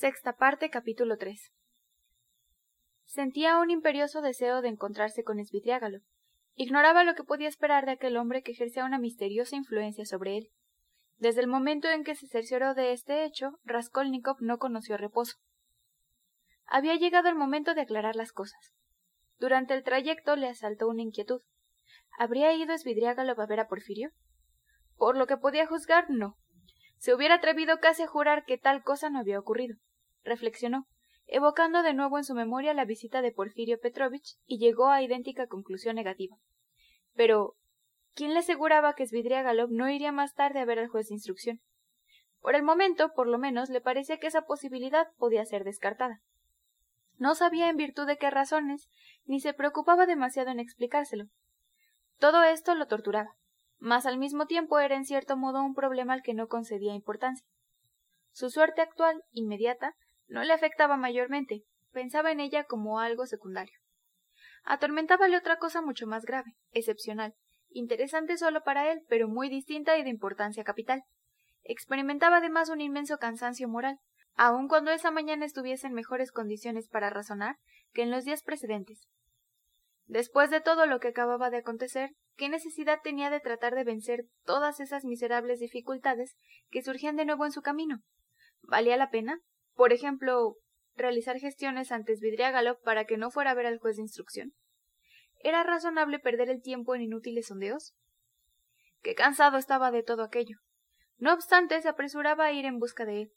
Sexta parte, capítulo 3. Sentía un imperioso deseo de encontrarse con Svidriágalo. Ignoraba lo que podía esperar de aquel hombre que ejercía una misteriosa influencia sobre él. Desde el momento en que se cercioró de este hecho, Raskolnikov no conoció reposo. Había llegado el momento de aclarar las cosas. Durante el trayecto le asaltó una inquietud. ¿Habría ido Svidriágalo a ver a Porfirio? Por lo que podía juzgar, no. Se hubiera atrevido casi a jurar que tal cosa no había ocurrido. Reflexionó, evocando de nuevo en su memoria la visita de Porfirio Petrovich, y llegó a idéntica conclusión negativa. Pero, ¿quién le aseguraba que Svidriagalov no iría más tarde a ver al juez de instrucción? Por el momento, por lo menos, le parecía que esa posibilidad podía ser descartada. No sabía en virtud de qué razones, ni se preocupaba demasiado en explicárselo. Todo esto lo torturaba mas al mismo tiempo era en cierto modo un problema al que no concedía importancia. Su suerte actual, inmediata, no le afectaba mayormente, pensaba en ella como algo secundario. Atormentábale otra cosa mucho más grave, excepcional, interesante solo para él, pero muy distinta y de importancia capital. Experimentaba además un inmenso cansancio moral, aun cuando esa mañana estuviese en mejores condiciones para razonar que en los días precedentes. Después de todo lo que acababa de acontecer, ¿qué necesidad tenía de tratar de vencer todas esas miserables dificultades que surgían de nuevo en su camino? ¿Valía la pena? Por ejemplo, realizar gestiones ante Svidriágalo para que no fuera a ver al juez de instrucción. ¿Era razonable perder el tiempo en inútiles sondeos? Qué cansado estaba de todo aquello. No obstante, se apresuraba a ir en busca de él.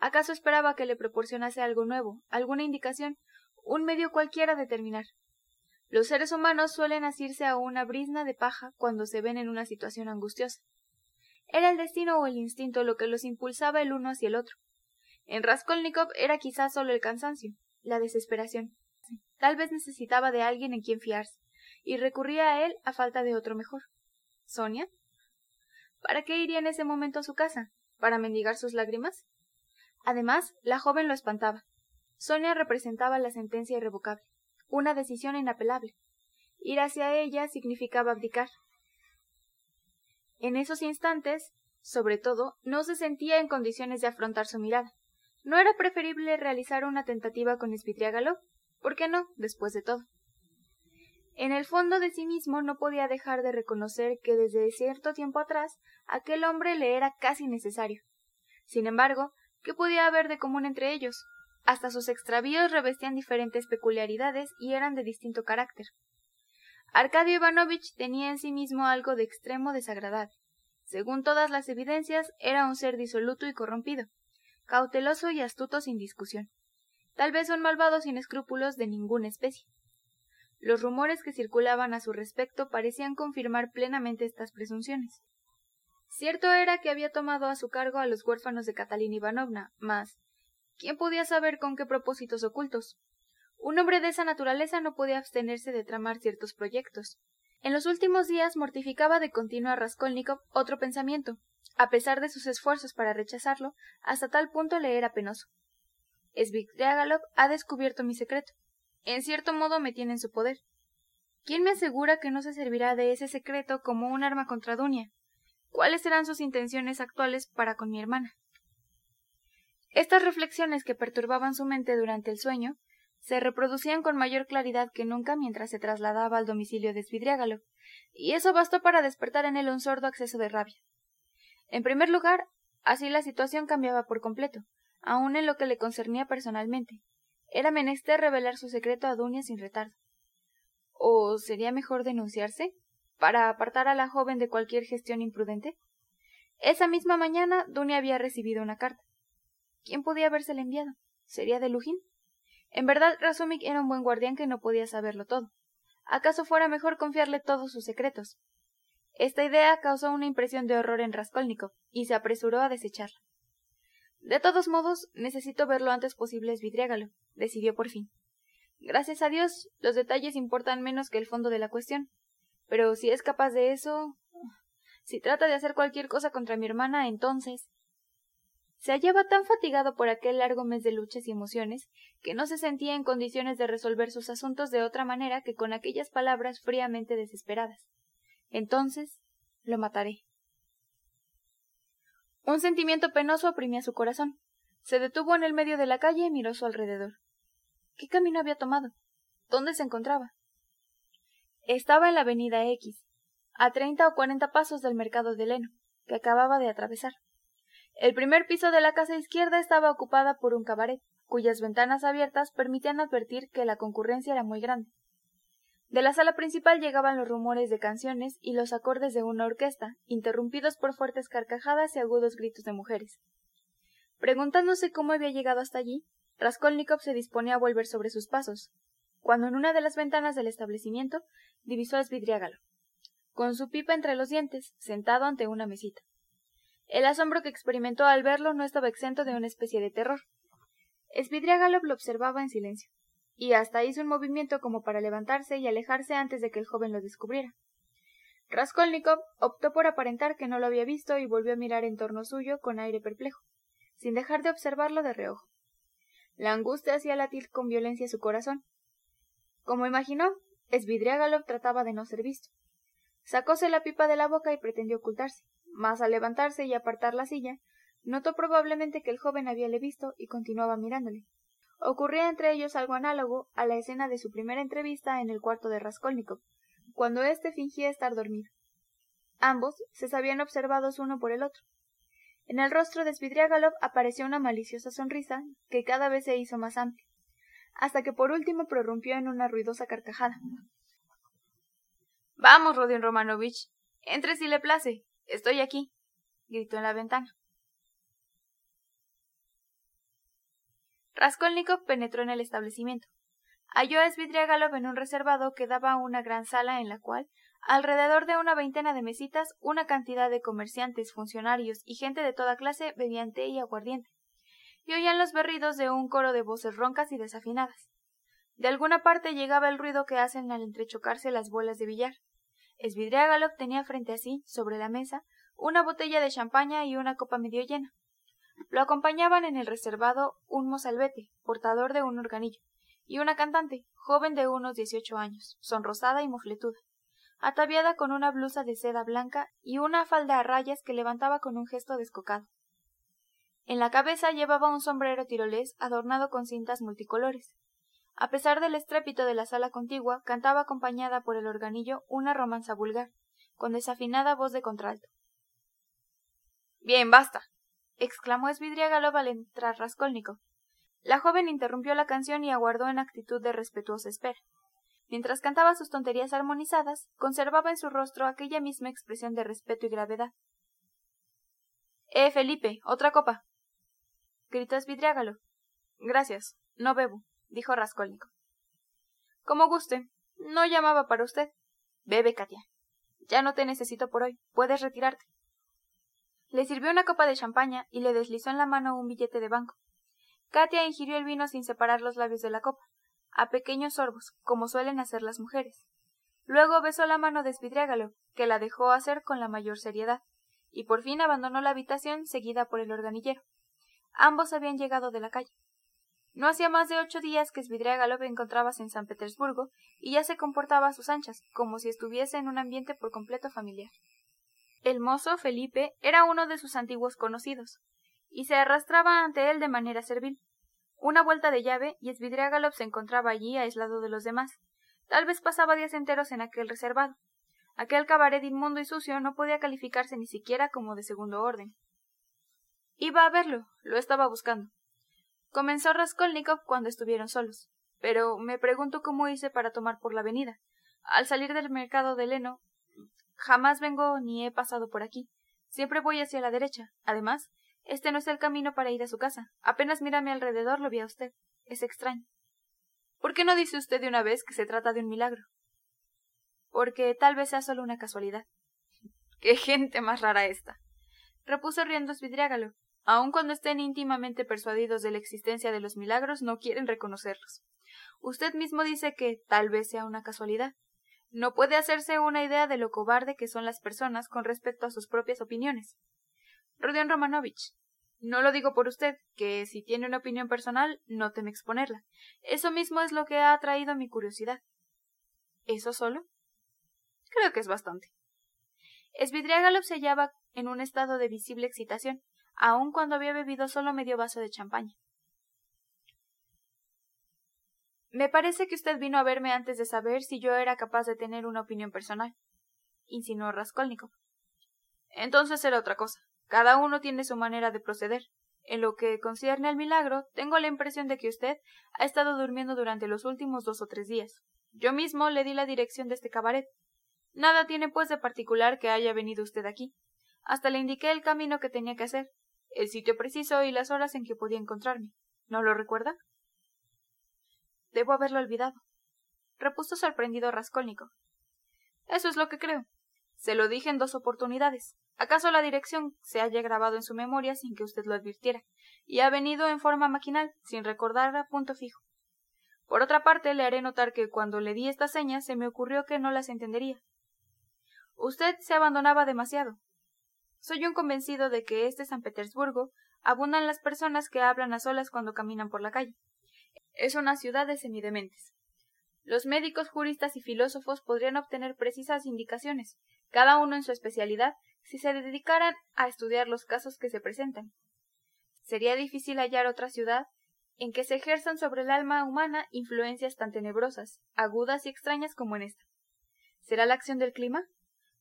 ¿Acaso esperaba que le proporcionase algo nuevo, alguna indicación, un medio cualquiera de terminar? Los seres humanos suelen asirse a una brizna de paja cuando se ven en una situación angustiosa. Era el destino o el instinto lo que los impulsaba el uno hacia el otro. En Raskolnikov era quizás solo el cansancio, la desesperación. Tal vez necesitaba de alguien en quien fiarse, y recurría a él a falta de otro mejor. ¿Sonia? ¿Para qué iría en ese momento a su casa? ¿Para mendigar sus lágrimas? Además, la joven lo espantaba. Sonia representaba la sentencia irrevocable una decisión inapelable. Ir hacia ella significaba abdicar. En esos instantes, sobre todo, no se sentía en condiciones de afrontar su mirada. ¿No era preferible realizar una tentativa con Spitriágalo? ¿Por qué no, después de todo? En el fondo de sí mismo no podía dejar de reconocer que desde cierto tiempo atrás aquel hombre le era casi necesario. Sin embargo, ¿qué podía haber de común entre ellos? Hasta sus extravíos revestían diferentes peculiaridades y eran de distinto carácter. Arcadio Ivanovich tenía en sí mismo algo de extremo desagradable. Según todas las evidencias, era un ser disoluto y corrompido, cauteloso y astuto sin discusión. Tal vez un malvado sin escrúpulos de ninguna especie. Los rumores que circulaban a su respecto parecían confirmar plenamente estas presunciones. Cierto era que había tomado a su cargo a los huérfanos de Catalina Ivanovna, mas, ¿Quién podía saber con qué propósitos ocultos? Un hombre de esa naturaleza no podía abstenerse de tramar ciertos proyectos. En los últimos días mortificaba de continuo a Raskolnikov otro pensamiento, a pesar de sus esfuerzos para rechazarlo, hasta tal punto le era penoso. Svidriagalov ha descubierto mi secreto. En cierto modo me tiene en su poder. ¿Quién me asegura que no se servirá de ese secreto como un arma contra Dunia? ¿Cuáles serán sus intenciones actuales para con mi hermana? Estas reflexiones que perturbaban su mente durante el sueño se reproducían con mayor claridad que nunca mientras se trasladaba al domicilio de Svidriágalo, y eso bastó para despertar en él un sordo acceso de rabia. En primer lugar, así la situación cambiaba por completo, aun en lo que le concernía personalmente. Era menester revelar su secreto a Dunia sin retardo. ¿O sería mejor denunciarse? para apartar a la joven de cualquier gestión imprudente? Esa misma mañana Dunia había recibido una carta. ¿Quién podía habérsela enviado? ¿Sería de Lujín? En verdad, Razumik era un buen guardián que no podía saberlo todo. ¿Acaso fuera mejor confiarle todos sus secretos? Esta idea causó una impresión de horror en Raskolnikov, y se apresuró a desecharla. De todos modos, necesito ver lo antes posible Svidriágalo, decidió por fin. Gracias a Dios, los detalles importan menos que el fondo de la cuestión. Pero si es capaz de eso. Si trata de hacer cualquier cosa contra mi hermana, entonces. Se hallaba tan fatigado por aquel largo mes de luchas y emociones que no se sentía en condiciones de resolver sus asuntos de otra manera que con aquellas palabras fríamente desesperadas. Entonces lo mataré. Un sentimiento penoso oprimía su corazón. Se detuvo en el medio de la calle y miró su alrededor. ¿Qué camino había tomado? ¿Dónde se encontraba? Estaba en la avenida X, a treinta o cuarenta pasos del mercado de Leno, que acababa de atravesar. El primer piso de la casa izquierda estaba ocupada por un cabaret, cuyas ventanas abiertas permitían advertir que la concurrencia era muy grande. De la sala principal llegaban los rumores de canciones y los acordes de una orquesta, interrumpidos por fuertes carcajadas y agudos gritos de mujeres. Preguntándose cómo había llegado hasta allí, Raskolnikov se disponía a volver sobre sus pasos, cuando en una de las ventanas del establecimiento divisó a Svidriágalo, con su pipa entre los dientes, sentado ante una mesita. El asombro que experimentó al verlo no estaba exento de una especie de terror. Svidriágalo lo observaba en silencio y hasta hizo un movimiento como para levantarse y alejarse antes de que el joven lo descubriera. Raskolnikov optó por aparentar que no lo había visto y volvió a mirar en torno suyo con aire perplejo, sin dejar de observarlo de reojo. La angustia hacía latir con violencia su corazón. Como imaginó, Svidriagalov trataba de no ser visto. Sacóse la pipa de la boca y pretendió ocultarse, mas al levantarse y apartar la silla, notó probablemente que el joven habíale visto y continuaba mirándole. Ocurría entre ellos algo análogo a la escena de su primera entrevista en el cuarto de Raskolnikov, cuando éste fingía estar dormido. Ambos se sabían observados uno por el otro. En el rostro de Svidriagalov apareció una maliciosa sonrisa que cada vez se hizo más amplia, hasta que por último prorrumpió en una ruidosa carcajada. Vamos, Rodion Romanovich, entre si le place. Estoy aquí, gritó en la ventana. Raskolnikov penetró en el establecimiento. Halló a Svidriagalov en un reservado que daba a una gran sala en la cual, alrededor de una veintena de mesitas, una cantidad de comerciantes, funcionarios y gente de toda clase bebían té y aguardiente, y oían los berridos de un coro de voces roncas y desafinadas. De alguna parte llegaba el ruido que hacen al entrechocarse las bolas de billar. Svidriagalov tenía frente a sí, sobre la mesa, una botella de champaña y una copa medio llena. Lo acompañaban en el reservado un mozalbete, portador de un organillo, y una cantante, joven de unos dieciocho años, sonrosada y mofletuda, ataviada con una blusa de seda blanca y una falda a rayas que levantaba con un gesto descocado. En la cabeza llevaba un sombrero tirolés adornado con cintas multicolores. A pesar del estrépito de la sala contigua, cantaba acompañada por el organillo una romanza vulgar, con desafinada voz de contralto. Bien, basta, exclamó Svidriagalov al entrar Raskolnikov. La joven interrumpió la canción y aguardó en actitud de respetuosa espera. Mientras cantaba sus tonterías armonizadas, conservaba en su rostro aquella misma expresión de respeto y gravedad. Eh, Felipe, otra copa. gritó Svidriágalo. Gracias, no bebo, dijo Raskolnikov. Como guste. No llamaba para usted. Bebe, Katia. Ya no te necesito por hoy. Puedes retirarte. Le sirvió una copa de champaña y le deslizó en la mano un billete de banco. Katia ingirió el vino sin separar los labios de la copa, a pequeños sorbos, como suelen hacer las mujeres. Luego besó la mano de Svidriágalo, que la dejó hacer con la mayor seriedad, y por fin abandonó la habitación seguida por el organillero. Ambos habían llegado de la calle. No hacía más de ocho días que Svidriágalo encontrábase en San Petersburgo y ya se comportaba a sus anchas, como si estuviese en un ambiente por completo familiar. El mozo Felipe era uno de sus antiguos conocidos, y se arrastraba ante él de manera servil. Una vuelta de llave y Svidriagalov se encontraba allí aislado de los demás. Tal vez pasaba días enteros en aquel reservado. Aquel cabaret inmundo y sucio no podía calificarse ni siquiera como de segundo orden. Iba a verlo, lo estaba buscando. Comenzó Raskolnikov cuando estuvieron solos. Pero me pregunto cómo hice para tomar por la avenida. Al salir del mercado de Leno, Jamás vengo ni he pasado por aquí. Siempre voy hacia la derecha. Además, este no es el camino para ir a su casa. Apenas mi alrededor lo vi a usted. Es extraño. ¿Por qué no dice usted de una vez que se trata de un milagro? Porque tal vez sea solo una casualidad. ¡Qué gente más rara esta! repuso riendo Svidriágalo. Aun cuando estén íntimamente persuadidos de la existencia de los milagros, no quieren reconocerlos. Usted mismo dice que tal vez sea una casualidad. No puede hacerse una idea de lo cobarde que son las personas con respecto a sus propias opiniones. Rodion Romanovich, no lo digo por usted, que si tiene una opinión personal, no teme exponerla. Eso mismo es lo que ha atraído mi curiosidad. ¿Eso solo? Creo que es bastante. Svidriagalov se hallaba en un estado de visible excitación, aun cuando había bebido solo medio vaso de champaña. Me parece que usted vino a verme antes de saber si yo era capaz de tener una opinión personal, insinuó Raskolnikov. Entonces era otra cosa. Cada uno tiene su manera de proceder. En lo que concierne al milagro, tengo la impresión de que usted ha estado durmiendo durante los últimos dos o tres días. Yo mismo le di la dirección de este cabaret. Nada tiene pues de particular que haya venido usted aquí. Hasta le indiqué el camino que tenía que hacer, el sitio preciso y las horas en que podía encontrarme. ¿No lo recuerda? Debo haberlo olvidado. repuso sorprendido Raskolnikov. Eso es lo que creo. Se lo dije en dos oportunidades. ¿Acaso la dirección se haya grabado en su memoria sin que usted lo advirtiera, y ha venido en forma maquinal, sin recordar a punto fijo? Por otra parte, le haré notar que cuando le di estas señas se me ocurrió que no las entendería. Usted se abandonaba demasiado. Soy un convencido de que este San Petersburgo abundan las personas que hablan a solas cuando caminan por la calle. Es una ciudad de semidementes. Los médicos, juristas y filósofos podrían obtener precisas indicaciones, cada uno en su especialidad, si se dedicaran a estudiar los casos que se presentan. Sería difícil hallar otra ciudad en que se ejerzan sobre el alma humana influencias tan tenebrosas, agudas y extrañas como en esta. ¿Será la acción del clima?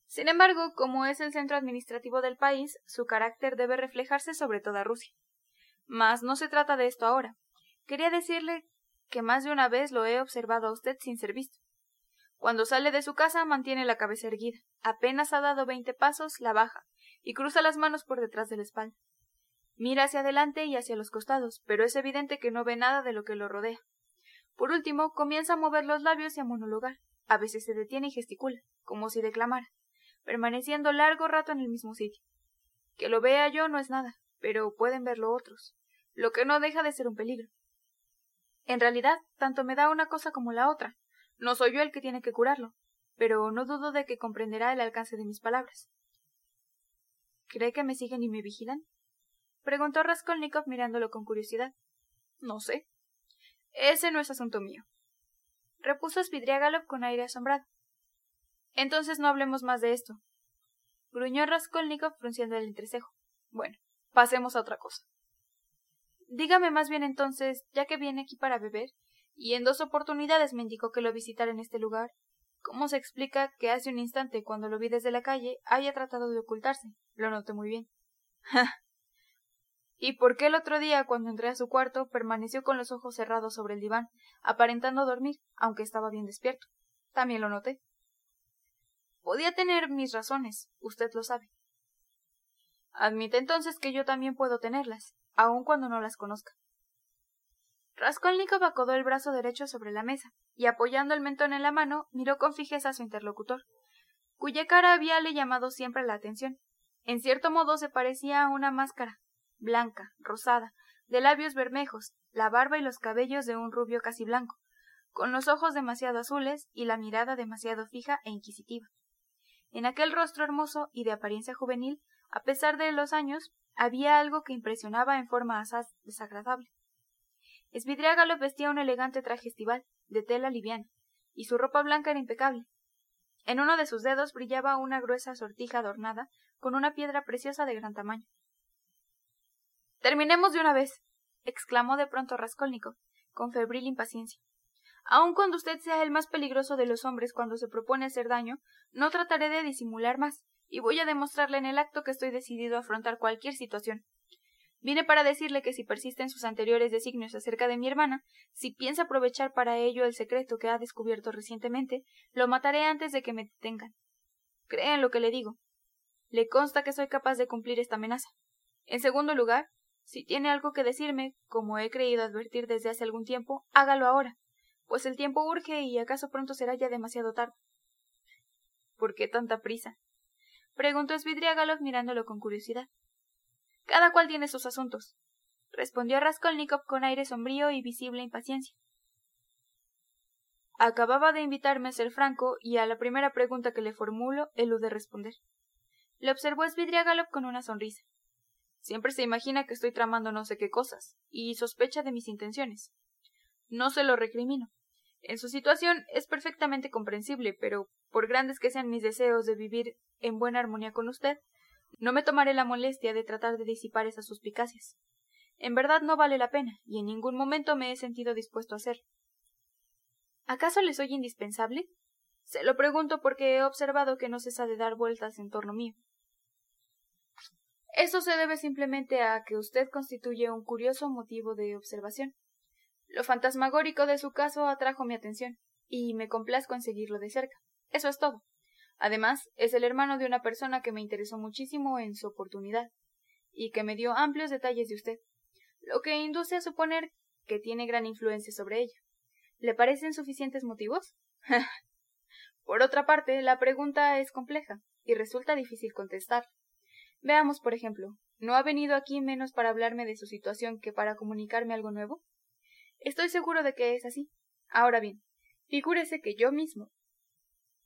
Sin embargo, como es el centro administrativo del país, su carácter debe reflejarse sobre toda Rusia. Mas no se trata de esto ahora. Quería decirle que más de una vez lo he observado a usted sin ser visto. Cuando sale de su casa mantiene la cabeza erguida. Apenas ha dado veinte pasos, la baja, y cruza las manos por detrás de la espalda. Mira hacia adelante y hacia los costados, pero es evidente que no ve nada de lo que lo rodea. Por último, comienza a mover los labios y a monologar. A veces se detiene y gesticula, como si declamara, permaneciendo largo rato en el mismo sitio. Que lo vea yo no es nada, pero pueden verlo otros, lo que no deja de ser un peligro. En realidad, tanto me da una cosa como la otra. No soy yo el que tiene que curarlo, pero no dudo de que comprenderá el alcance de mis palabras. ¿Cree que me siguen y me vigilan? preguntó Raskolnikov mirándolo con curiosidad. No sé. Ese no es asunto mío. repuso Svidriagalov con aire asombrado. Entonces no hablemos más de esto. gruñó Raskolnikov frunciendo el entrecejo. Bueno, pasemos a otra cosa. Dígame más bien entonces, ya que viene aquí para beber, y en dos oportunidades me indicó que lo visitara en este lugar, ¿cómo se explica que hace un instante, cuando lo vi desde la calle, haya tratado de ocultarse? Lo noté muy bien. ¿Y por qué el otro día, cuando entré a su cuarto, permaneció con los ojos cerrados sobre el diván, aparentando dormir, aunque estaba bien despierto? También lo noté. Podía tener mis razones, usted lo sabe. Admite entonces que yo también puedo tenerlas, aun cuando no las conozca. Raskolnikov acodó el brazo derecho sobre la mesa, y apoyando el mentón en la mano, miró con fijeza a su interlocutor, cuya cara habíale llamado siempre la atención. En cierto modo se parecía a una máscara, blanca, rosada, de labios bermejos, la barba y los cabellos de un rubio casi blanco, con los ojos demasiado azules y la mirada demasiado fija e inquisitiva. En aquel rostro hermoso y de apariencia juvenil, a pesar de los años, había algo que impresionaba en forma asaz desagradable. Svidriágalo vestía un elegante traje estival, de tela liviana, y su ropa blanca era impecable. En uno de sus dedos brillaba una gruesa sortija adornada con una piedra preciosa de gran tamaño. Terminemos de una vez, exclamó de pronto Raskolnikov, con febril impaciencia. Aun cuando usted sea el más peligroso de los hombres cuando se propone hacer daño, no trataré de disimular más, y voy a demostrarle en el acto que estoy decidido a afrontar cualquier situación. Vine para decirle que si persiste en sus anteriores designios acerca de mi hermana, si piensa aprovechar para ello el secreto que ha descubierto recientemente, lo mataré antes de que me detengan. Cree en lo que le digo. Le consta que soy capaz de cumplir esta amenaza. En segundo lugar, si tiene algo que decirme, como he creído advertir desde hace algún tiempo, hágalo ahora, pues el tiempo urge y acaso pronto será ya demasiado tarde. ¿Por qué tanta prisa? Preguntó Svidriagalov mirándolo con curiosidad. Cada cual tiene sus asuntos, respondió Raskolnikov con aire sombrío y visible impaciencia. Acababa de invitarme a ser franco y a la primera pregunta que le formulo elude responder. Le observó Svidriagalov con una sonrisa. Siempre se imagina que estoy tramando no sé qué cosas, y sospecha de mis intenciones. No se lo recrimino. En su situación es perfectamente comprensible, pero por grandes que sean mis deseos de vivir en buena armonía con usted, No me tomaré la molestia de tratar de disipar esas suspicacias. En verdad no vale la pena, y en ningún momento me he sentido dispuesto a hacerlo. ¿Acaso le soy indispensable? Se lo pregunto porque he observado que no cesa de dar vueltas en torno mío. Eso se debe simplemente a que usted constituye un curioso motivo de observación. Lo fantasmagórico de su caso atrajo mi atención, y me complazco en seguirlo de cerca. Eso es todo. Además, es el hermano de una persona que me interesó muchísimo en su oportunidad, y que me dio amplios detalles de usted, lo que induce a suponer que tiene gran influencia sobre ella. ¿Le parecen suficientes motivos? por otra parte, la pregunta es compleja, y resulta difícil contestar. Veamos, por ejemplo, ¿no ha venido aquí menos para hablarme de su situación que para comunicarme algo nuevo? Estoy seguro de que es así. Ahora bien, figúrese que yo mismo,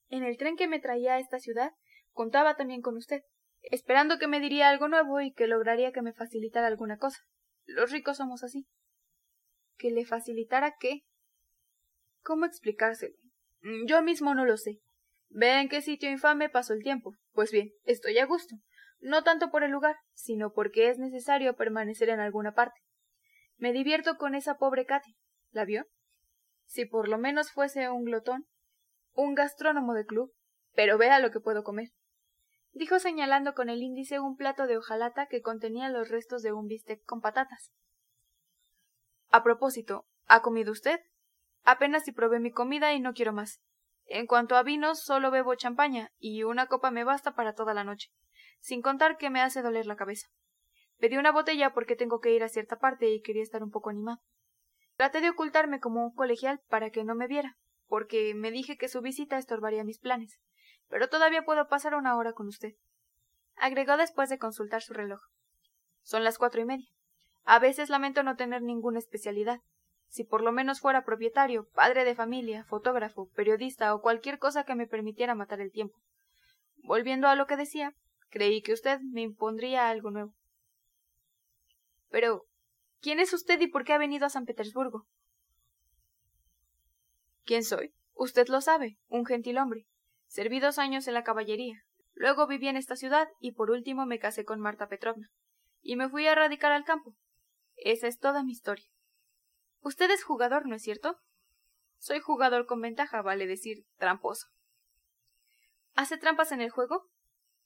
en el tren que me traía a esta ciudad, contaba también con usted, esperando que me diría algo nuevo y que lograría que me facilitara alguna cosa. Los ricos somos así. ¿Que le facilitara qué? ¿Cómo explicárselo? Mm, yo mismo no lo sé. Ve en qué sitio infame paso el tiempo. Pues bien, estoy a gusto. No tanto por el lugar, sino porque es necesario permanecer en alguna parte. Me divierto con esa pobre Katy. ¿La vio? Si por lo menos fuese un glotón, un gastrónomo de club, pero vea lo que puedo comer. Dijo señalando con el índice un plato de hojalata que contenía los restos de un bistec con patatas. A propósito, ¿ha comido usted? Apenas si probé mi comida y no quiero más. En cuanto a vinos, solo bebo champaña, y una copa me basta para toda la noche, sin contar que me hace doler la cabeza. Pedí una botella porque tengo que ir a cierta parte y quería estar un poco animado. Traté de ocultarme como un colegial para que no me viera, porque me dije que su visita estorbaría mis planes. Pero todavía puedo pasar una hora con usted. Agregó después de consultar su reloj. Son las cuatro y media. A veces lamento no tener ninguna especialidad. Si por lo menos fuera propietario, padre de familia, fotógrafo, periodista o cualquier cosa que me permitiera matar el tiempo. Volviendo a lo que decía, creí que usted me impondría algo nuevo. Pero, ¿quién es usted y por qué ha venido a San Petersburgo? ¿Quién soy? Usted lo sabe, un gentil hombre. Serví dos años en la caballería. Luego viví en esta ciudad y por último me casé con Marta Petrovna. Y me fui a radicar al campo. Esa es toda mi historia. Usted es jugador, ¿no es cierto? Soy jugador con ventaja, vale decir, tramposo. ¿Hace trampas en el juego?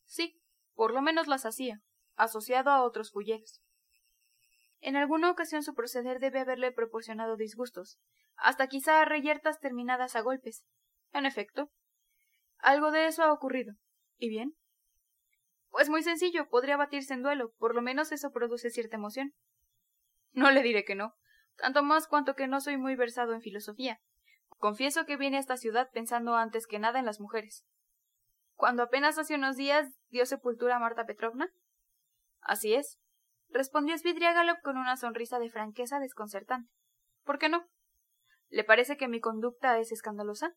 Sí, por lo menos las hacía, asociado a otros fulleros. En alguna ocasión su proceder debe haberle proporcionado disgustos, hasta quizá reyertas terminadas a golpes. En efecto, algo de eso ha ocurrido. ¿Y bien? Pues muy sencillo, podría batirse en duelo, por lo menos eso produce cierta emoción. No le diré que no, tanto más cuanto que no soy muy versado en filosofía. Confieso que vine a esta ciudad pensando antes que nada en las mujeres. Cuando apenas hace unos días dio sepultura a Marta Petrovna. Así es, respondió Svidriagalov con una sonrisa de franqueza desconcertante. ¿Por qué no? ¿Le parece que mi conducta es escandalosa?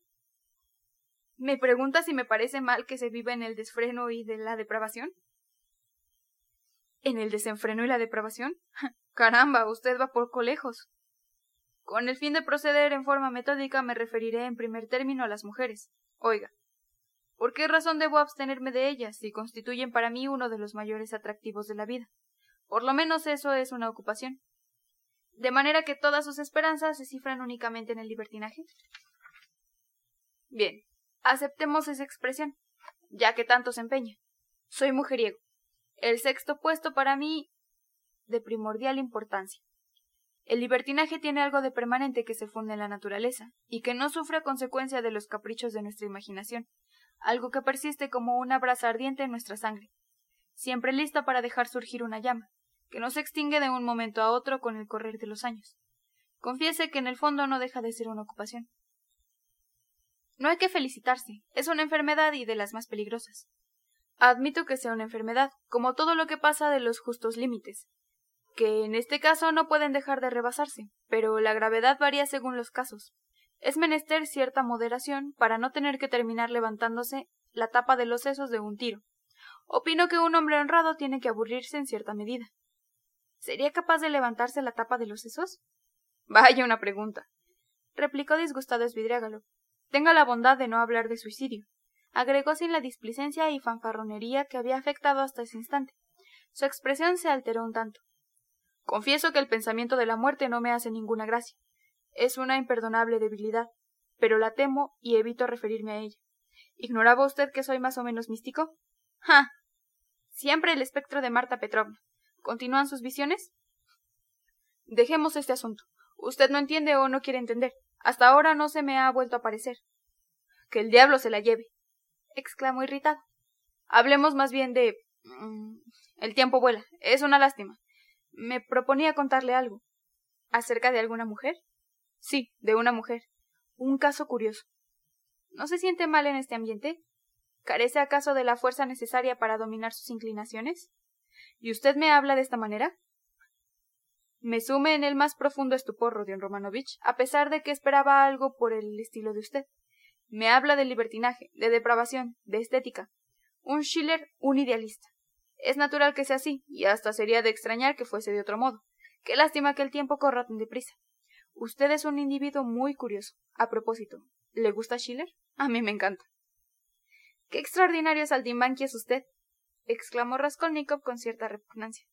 ¿Me pregunta si me parece mal que se viva en el desfreno y de la depravación? ¿En el desenfreno y la depravación? Caramba, usted va por colejos. Con el fin de proceder en forma metódica me referiré en primer término a las mujeres. Oiga, ¿por qué razón debo abstenerme de ellas si constituyen para mí uno de los mayores atractivos de la vida? Por lo menos eso es una ocupación. De manera que todas sus esperanzas se cifran únicamente en el libertinaje. Bien, aceptemos esa expresión, ya que tanto se empeña. Soy mujeriego. El sexto puesto para mí de primordial importancia. El libertinaje tiene algo de permanente que se funde en la naturaleza, y que no sufre consecuencia de los caprichos de nuestra imaginación, algo que persiste como una brasa ardiente en nuestra sangre, siempre lista para dejar surgir una llama, que no se extingue de un momento a otro con el correr de los años. Confiese que en el fondo no deja de ser una ocupación. No hay que felicitarse, es una enfermedad y de las más peligrosas. Admito que sea una enfermedad, como todo lo que pasa de los justos límites, que en este caso no pueden dejar de rebasarse, pero la gravedad varía según los casos. Es menester cierta moderación para no tener que terminar levantándose la tapa de los sesos de un tiro. Opino que un hombre honrado tiene que aburrirse en cierta medida. ¿Sería capaz de levantarse la tapa de los sesos? Vaya una pregunta. replicó disgustado Esvidriágalo. Tenga la bondad de no hablar de suicidio. agregó sin la displicencia y fanfarronería que había afectado hasta ese instante. Su expresión se alteró un tanto. Confieso que el pensamiento de la muerte no me hace ninguna gracia. Es una imperdonable debilidad, pero la temo y evito referirme a ella. ¿Ignoraba usted que soy más o menos místico? ¡Ja! Siempre el espectro de Marta Petrovna. ¿Continúan sus visiones? Dejemos este asunto. Usted no entiende o no quiere entender. Hasta ahora no se me ha vuelto a aparecer. Que el diablo se la lleve. exclamó irritado. Hablemos más bien de. Mm, el tiempo vuela. Es una lástima. Me proponía contarle algo. ¿Acerca de alguna mujer? Sí, de una mujer. Un caso curioso. ¿No se siente mal en este ambiente? ¿Carece acaso de la fuerza necesaria para dominar sus inclinaciones? ¿Y usted me habla de esta manera? Me sume en el más profundo estupor, Rodion Romanovich, a pesar de que esperaba algo por el estilo de usted. Me habla de libertinaje, de depravación, de estética. Un Schiller, un idealista. Es natural que sea así, y hasta sería de extrañar que fuese de otro modo. Qué lástima que el tiempo corra tan deprisa. Usted es un individuo muy curioso. A propósito, ¿le gusta Schiller? A mí me encanta. Qué extraordinario saltimbanqui es usted, exclamó Raskolnikov con cierta repugnancia.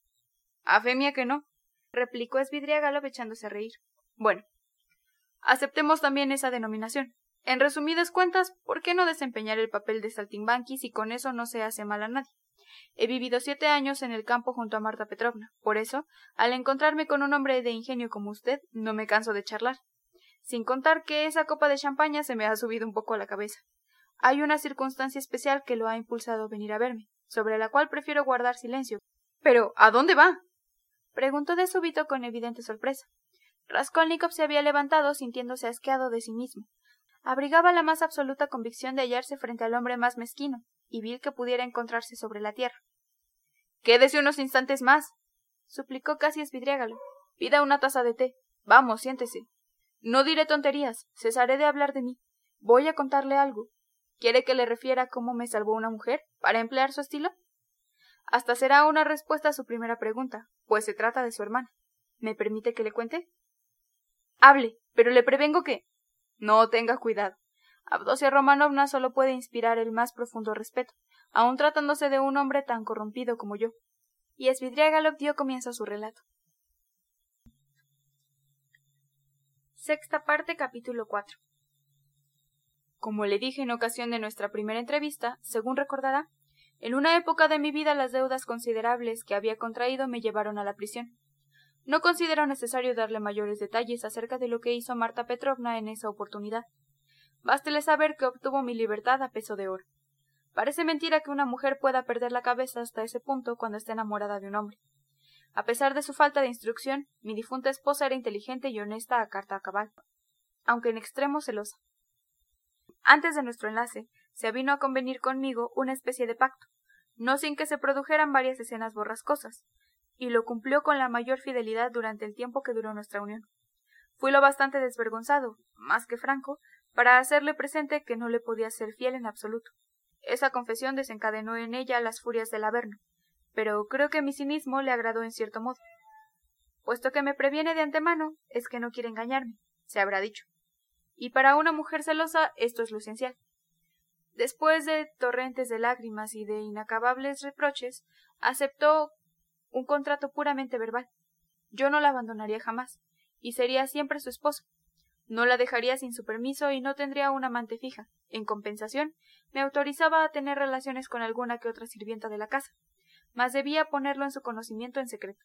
A fe mía que no, replicó Svidriagalov echándose a reír. Bueno, aceptemos también esa denominación. En resumidas cuentas, ¿por qué no desempeñar el papel de saltimbanqui si con eso no se hace mal a nadie? He vivido siete años en el campo junto a Marta Petrovna. Por eso, al encontrarme con un hombre de ingenio como usted, no me canso de charlar. Sin contar que esa copa de champaña se me ha subido un poco a la cabeza. Hay una circunstancia especial que lo ha impulsado a venir a verme, sobre la cual prefiero guardar silencio. Pero, ¿a dónde va? preguntó de súbito con evidente sorpresa. Raskolnikov se había levantado sintiéndose asqueado de sí mismo. Abrigaba la más absoluta convicción de hallarse frente al hombre más mezquino y vil que pudiera encontrarse sobre la tierra. Quédese unos instantes más, suplicó casi esvidriágalo. Pida una taza de té. Vamos, siéntese. No diré tonterías, cesaré de hablar de mí. Voy a contarle algo. ¿Quiere que le refiera cómo me salvó una mujer, para emplear su estilo? Hasta será una respuesta a su primera pregunta, pues se trata de su hermana. ¿Me permite que le cuente? Hable, pero le prevengo que. No tenga cuidado. Abdosia Romanovna solo puede inspirar el más profundo respeto, aun tratándose de un hombre tan corrompido como yo. Y Svidriagalov dio comienzo a su relato. Sexta parte, capítulo 4. Como le dije en ocasión de nuestra primera entrevista, según recordará, en una época de mi vida las deudas considerables que había contraído me llevaron a la prisión. No considero necesario darle mayores detalles acerca de lo que hizo Marta Petrovna en esa oportunidad. Bástele saber que obtuvo mi libertad a peso de oro. Parece mentira que una mujer pueda perder la cabeza hasta ese punto cuando está enamorada de un hombre. A pesar de su falta de instrucción, mi difunta esposa era inteligente y honesta a carta a cabal, aunque en extremo celosa. Antes de nuestro enlace, se vino a convenir conmigo una especie de pacto, no sin que se produjeran varias escenas borrascosas, y lo cumplió con la mayor fidelidad durante el tiempo que duró nuestra unión. Fui lo bastante desvergonzado, más que franco, para hacerle presente que no le podía ser fiel en absoluto. Esa confesión desencadenó en ella las furias del Averno, pero creo que mi cinismo le agradó en cierto modo. Puesto que me previene de antemano, es que no quiere engañarme, se habrá dicho. Y para una mujer celosa esto es lo esencial. Después de torrentes de lágrimas y de inacabables reproches, aceptó un contrato puramente verbal. Yo no la abandonaría jamás, y sería siempre su esposo. No la dejaría sin su permiso y no tendría una amante fija. En compensación, me autorizaba a tener relaciones con alguna que otra sirvienta de la casa, mas debía ponerlo en su conocimiento en secreto.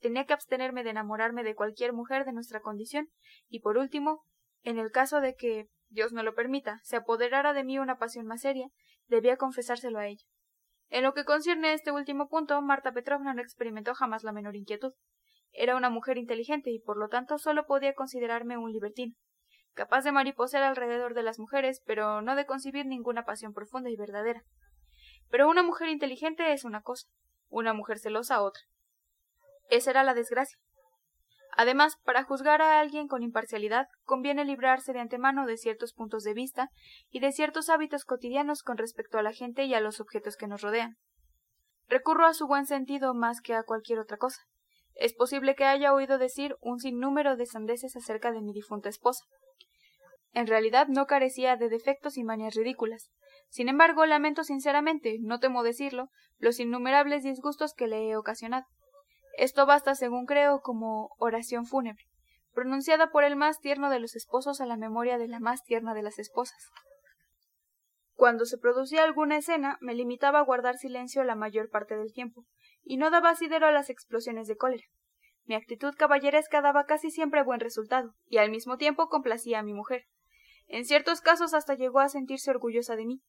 Tenía que abstenerme de enamorarme de cualquier mujer de nuestra condición, y por último, en el caso de que Dios no lo permita, se apoderara de mí una pasión más seria, debía confesárselo a ella. En lo que concierne a este último punto, Marta Petrovna no experimentó jamás la menor inquietud. Era una mujer inteligente y por lo tanto solo podía considerarme un libertino, capaz de mariposear alrededor de las mujeres, pero no de concebir ninguna pasión profunda y verdadera. Pero una mujer inteligente es una cosa, una mujer celosa otra. Esa era la desgracia. Además, para juzgar a alguien con imparcialidad, conviene librarse de antemano de ciertos puntos de vista y de ciertos hábitos cotidianos con respecto a la gente y a los objetos que nos rodean. Recurro a su buen sentido más que a cualquier otra cosa. Es posible que haya oído decir un sinnúmero de sandeces acerca de mi difunta esposa. En realidad no carecía de defectos y manías ridículas. Sin embargo, lamento sinceramente, no temo decirlo, los innumerables disgustos que le he ocasionado. Esto basta, según creo, como oración fúnebre, pronunciada por el más tierno de los esposos a la memoria de la más tierna de las esposas. Cuando se producía alguna escena, me limitaba a guardar silencio la mayor parte del tiempo, y no daba asidero a las explosiones de cólera. Mi actitud caballeresca daba casi siempre buen resultado, y al mismo tiempo complacía a mi mujer. En ciertos casos hasta llegó a sentirse orgullosa de mí.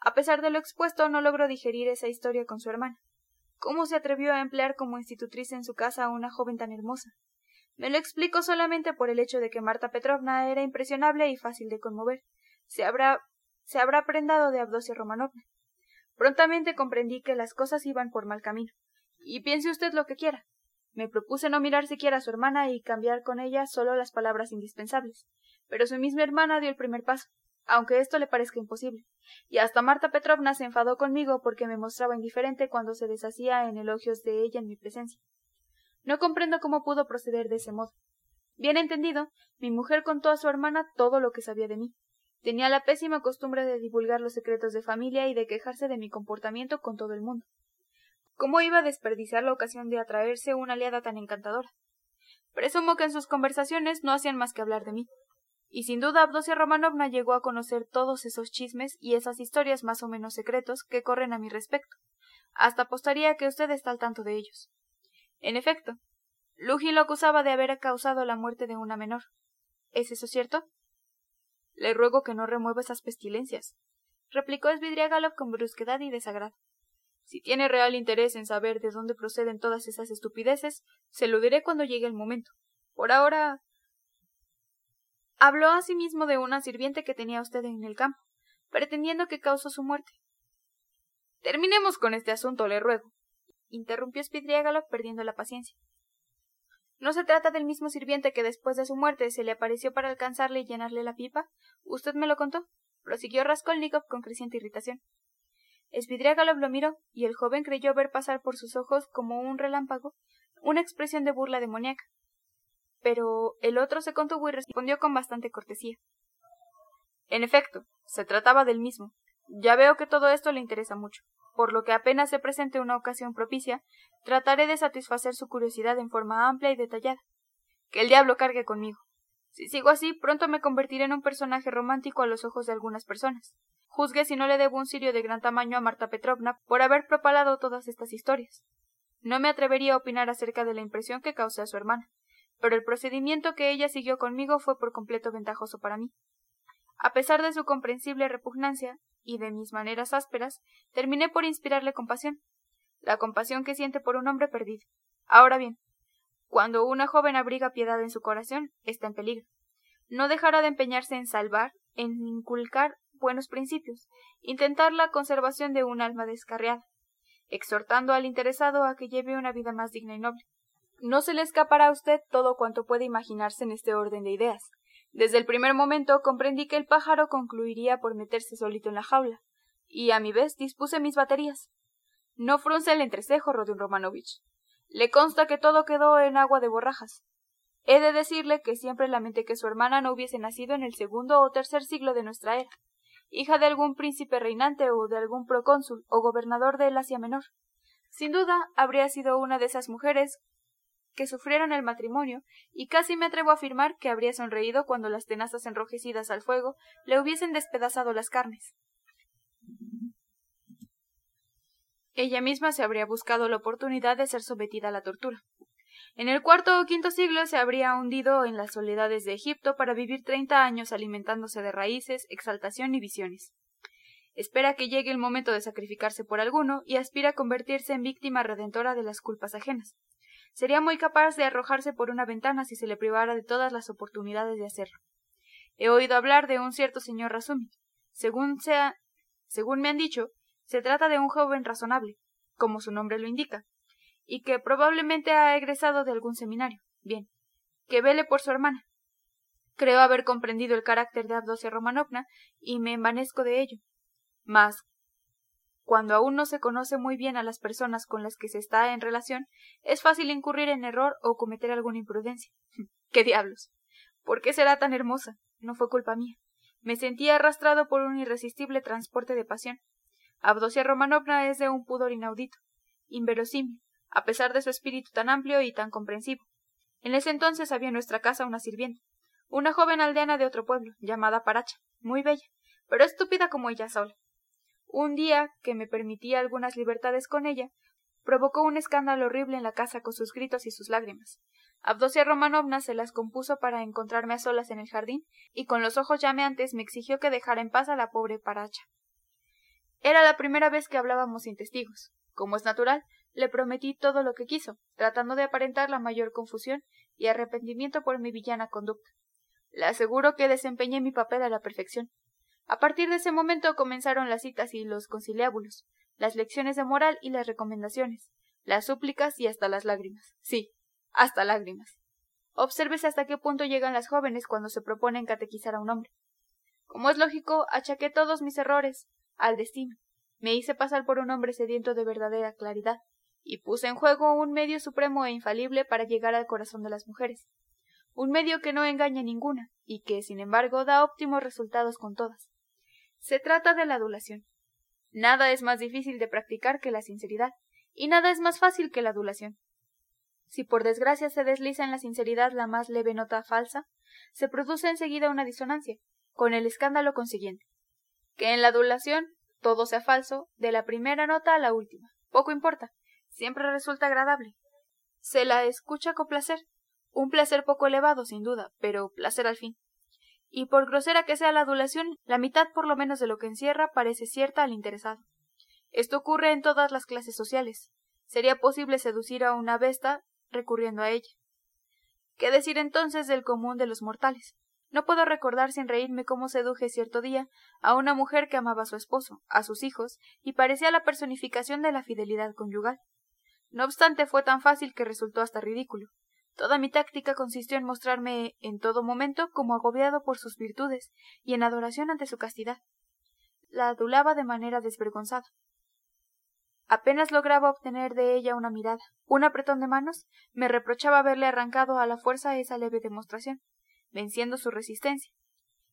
A pesar de lo expuesto, no logro digerir esa historia con su hermana. ¿Cómo se atrevió a emplear como institutriz en su casa a una joven tan hermosa? Me lo explico solamente por el hecho de que Marta Petrovna era impresionable y fácil de conmover. Se habrá se habrá prendado de Abdosia Romanovna. Prontamente comprendí que las cosas iban por mal camino. Y piense usted lo que quiera. Me propuse no mirar siquiera a su hermana y cambiar con ella solo las palabras indispensables. Pero su misma hermana dio el primer paso, aunque esto le parezca imposible. Y hasta Marta Petrovna se enfadó conmigo porque me mostraba indiferente cuando se deshacía en elogios de ella en mi presencia. No comprendo cómo pudo proceder de ese modo. Bien entendido, mi mujer contó a su hermana todo lo que sabía de mí. Tenía la pésima costumbre de divulgar los secretos de familia y de quejarse de mi comportamiento con todo el mundo. ¿Cómo iba a desperdiciar la ocasión de atraerse una aliada tan encantadora? Presumo que en sus conversaciones no hacían más que hablar de mí. Y sin duda Abdosia Romanovna llegó a conocer todos esos chismes y esas historias más o menos secretos que corren a mi respecto. Hasta apostaría que usted está al tanto de ellos. En efecto, Luji lo acusaba de haber causado la muerte de una menor. ¿Es eso cierto? Le ruego que no remueva esas pestilencias, replicó Svidriagalov con brusquedad y desagrado. Si tiene real interés en saber de dónde proceden todas esas estupideces, se lo diré cuando llegue el momento. Por ahora. Habló asimismo de una sirviente que tenía usted en el campo, pretendiendo que causó su muerte. Terminemos con este asunto, le ruego, interrumpió Svidriagalov perdiendo la paciencia. ¿No se trata del mismo sirviente que después de su muerte se le apareció para alcanzarle y llenarle la pipa? Usted me lo contó, prosiguió Raskolnikov con creciente irritación. Svidriagalov lo miró, y el joven creyó ver pasar por sus ojos como un relámpago una expresión de burla demoníaca. Pero el otro se contuvo y respondió con bastante cortesía. En efecto, se trataba del mismo. Ya veo que todo esto le interesa mucho por lo que apenas se presente una ocasión propicia, trataré de satisfacer su curiosidad en forma amplia y detallada. Que el diablo cargue conmigo. Si sigo así, pronto me convertiré en un personaje romántico a los ojos de algunas personas. Juzgue si no le debo un sirio de gran tamaño a Marta Petrovna por haber propalado todas estas historias. No me atrevería a opinar acerca de la impresión que causé a su hermana, pero el procedimiento que ella siguió conmigo fue por completo ventajoso para mí. A pesar de su comprensible repugnancia, y de mis maneras ásperas, terminé por inspirarle compasión, la compasión que siente por un hombre perdido. Ahora bien, cuando una joven abriga piedad en su corazón, está en peligro. No dejará de empeñarse en salvar, en inculcar buenos principios, intentar la conservación de un alma descarriada, exhortando al interesado a que lleve una vida más digna y noble. No se le escapará a usted todo cuanto puede imaginarse en este orden de ideas, desde el primer momento comprendí que el pájaro concluiría por meterse solito en la jaula, y a mi vez dispuse mis baterías. No frunce el entrecejo, Rodion Romanovich. Le consta que todo quedó en agua de borrajas. He de decirle que siempre lamenté que su hermana no hubiese nacido en el segundo o tercer siglo de nuestra era, hija de algún príncipe reinante o de algún procónsul o gobernador del Asia Menor. Sin duda habría sido una de esas mujeres que sufrieron el matrimonio, y casi me atrevo a afirmar que habría sonreído cuando las tenazas enrojecidas al fuego le hubiesen despedazado las carnes. Ella misma se habría buscado la oportunidad de ser sometida a la tortura. En el cuarto o quinto siglo se habría hundido en las soledades de Egipto para vivir treinta años alimentándose de raíces, exaltación y visiones. Espera que llegue el momento de sacrificarse por alguno y aspira a convertirse en víctima redentora de las culpas ajenas. Sería muy capaz de arrojarse por una ventana si se le privara de todas las oportunidades de hacerlo. He oído hablar de un cierto señor Razumi. Según sea, según me han dicho, se trata de un joven razonable, como su nombre lo indica, y que probablemente ha egresado de algún seminario. Bien, que vele por su hermana. Creo haber comprendido el carácter de Abdosia Romanovna y me envanezco de ello. Mas cuando aún no se conoce muy bien a las personas con las que se está en relación, es fácil incurrir en error o cometer alguna imprudencia. ¡Qué diablos! ¿Por qué será tan hermosa? No fue culpa mía. Me sentía arrastrado por un irresistible transporte de pasión. Abdosia Romanovna es de un pudor inaudito, inverosímil, a pesar de su espíritu tan amplio y tan comprensivo. En ese entonces había en nuestra casa una sirvienta, una joven aldeana de otro pueblo, llamada Paracha, muy bella, pero estúpida como ella sola. Un día, que me permitía algunas libertades con ella, provocó un escándalo horrible en la casa con sus gritos y sus lágrimas. Abdosia Romanovna se las compuso para encontrarme a solas en el jardín, y con los ojos llameantes me exigió que dejara en paz a la pobre Paracha. Era la primera vez que hablábamos sin testigos. Como es natural, le prometí todo lo que quiso, tratando de aparentar la mayor confusión y arrepentimiento por mi villana conducta. Le aseguro que desempeñé mi papel a la perfección. A partir de ese momento comenzaron las citas y los conciliábulos, las lecciones de moral y las recomendaciones, las súplicas y hasta las lágrimas. Sí, hasta lágrimas. Obsérvese hasta qué punto llegan las jóvenes cuando se proponen catequizar a un hombre. Como es lógico, achaqué todos mis errores al destino. Me hice pasar por un hombre sediento de verdadera claridad, y puse en juego un medio supremo e infalible para llegar al corazón de las mujeres. Un medio que no engaña ninguna, y que, sin embargo, da óptimos resultados con todas. Se trata de la adulación. Nada es más difícil de practicar que la sinceridad, y nada es más fácil que la adulación. Si por desgracia se desliza en la sinceridad la más leve nota falsa, se produce enseguida una disonancia, con el escándalo consiguiente. Que en la adulación todo sea falso, de la primera nota a la última. Poco importa, siempre resulta agradable. Se la escucha con placer, un placer poco elevado, sin duda, pero placer al fin y por grosera que sea la adulación, la mitad por lo menos de lo que encierra parece cierta al interesado. Esto ocurre en todas las clases sociales. Sería posible seducir a una besta recurriendo a ella. ¿Qué decir entonces del común de los mortales? No puedo recordar sin reírme cómo seduje cierto día a una mujer que amaba a su esposo, a sus hijos, y parecía la personificación de la fidelidad conyugal. No obstante, fue tan fácil que resultó hasta ridículo. Toda mi táctica consistió en mostrarme en todo momento como agobiado por sus virtudes y en adoración ante su castidad. La adulaba de manera desvergonzada. Apenas lograba obtener de ella una mirada, un apretón de manos, me reprochaba haberle arrancado a la fuerza esa leve demostración, venciendo su resistencia,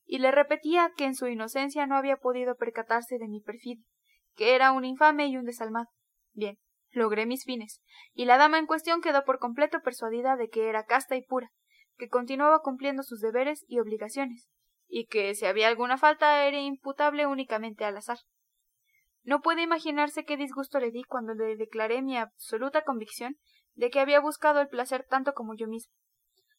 y le repetía que en su inocencia no había podido percatarse de mi perfidia, que era un infame y un desalmado. Bien, Logré mis fines, y la dama en cuestión quedó por completo persuadida de que era casta y pura, que continuaba cumpliendo sus deberes y obligaciones, y que si había alguna falta era imputable únicamente al azar. No puede imaginarse qué disgusto le di cuando le declaré mi absoluta convicción de que había buscado el placer tanto como yo mismo.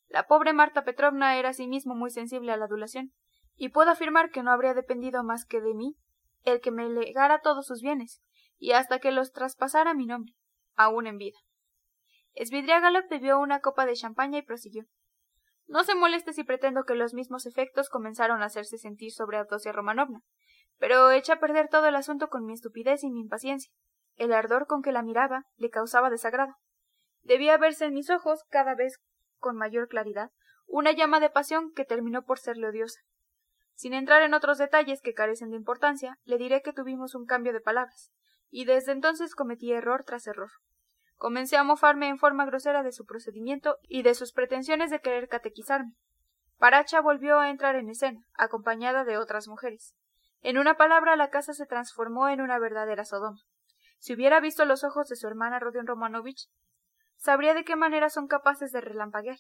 La pobre Marta Petrovna era asimismo muy sensible a la adulación, y puedo afirmar que no habría dependido más que de mí el que me legara todos sus bienes, y hasta que los traspasara mi nombre, aún en vida. Esvidriágalo bebió una copa de champaña y prosiguió. No se moleste si pretendo que los mismos efectos comenzaron a hacerse sentir sobre Abdosia Romanovna, pero eché a perder todo el asunto con mi estupidez y mi impaciencia. El ardor con que la miraba le causaba desagrado. Debía verse en mis ojos, cada vez con mayor claridad, una llama de pasión que terminó por serle odiosa. Sin entrar en otros detalles que carecen de importancia, le diré que tuvimos un cambio de palabras y desde entonces cometí error tras error. Comencé a mofarme en forma grosera de su procedimiento y de sus pretensiones de querer catequizarme. Paracha volvió a entrar en escena, acompañada de otras mujeres. En una palabra, la casa se transformó en una verdadera Sodoma. Si hubiera visto los ojos de su hermana Rodion Romanovich, sabría de qué manera son capaces de relampaguear.